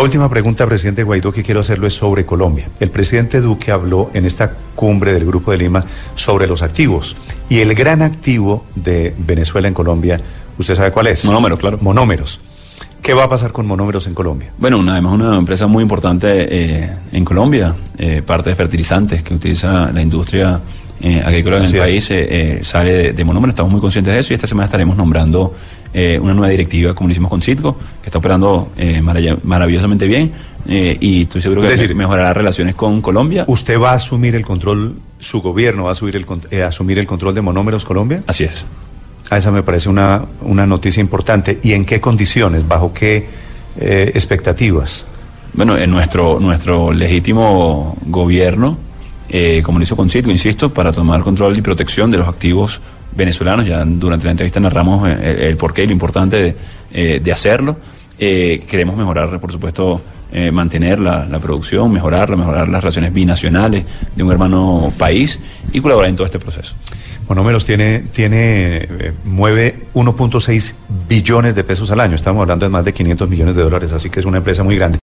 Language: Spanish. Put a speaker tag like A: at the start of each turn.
A: La última pregunta, presidente Guaidó, que quiero hacerlo es sobre Colombia. El presidente Duque habló en esta cumbre del Grupo de Lima sobre los activos. Y el gran activo de Venezuela en Colombia, ¿usted sabe cuál es?
B: Monómeros, claro.
A: Monómeros. ¿Qué va a pasar con monómeros en Colombia?
B: Bueno, una, además una empresa muy importante eh, en Colombia, eh, parte de fertilizantes que utiliza la industria eh, agrícola en
A: Así
B: el
A: es.
B: país, sale de, de monómeros, estamos muy conscientes de eso y esta semana estaremos nombrando eh, una nueva directiva, como lo hicimos con Citgo, que está operando eh, marav- maravillosamente bien eh, y estoy seguro que
A: Es decir,
B: me- mejorará relaciones con Colombia.
A: ¿Usted va a asumir el control, su gobierno va a asumir el, con- eh, asumir el control de monómeros Colombia?
B: Así es.
A: Ah, esa me parece una, una noticia importante. ¿Y en qué condiciones? ¿Bajo qué expectativas?
B: Bueno, en nuestro, nuestro legítimo gobierno, eh, como lo hizo con Citgo, insisto, para tomar control y protección de los activos venezolanos, ya durante la entrevista narramos eh, el, porqué y lo importante de, eh, hacerlo. Eh, queremos mejorar, por supuesto, mantener la, la producción, mejorarla, mejorar las relaciones binacionales de un hermano país y colaborar en todo este proceso.
A: Monómeros tiene, tiene, eh, mueve 1.6 billones de pesos al año. Estamos hablando de más de 500 millones de dólares, así que es una empresa muy grande.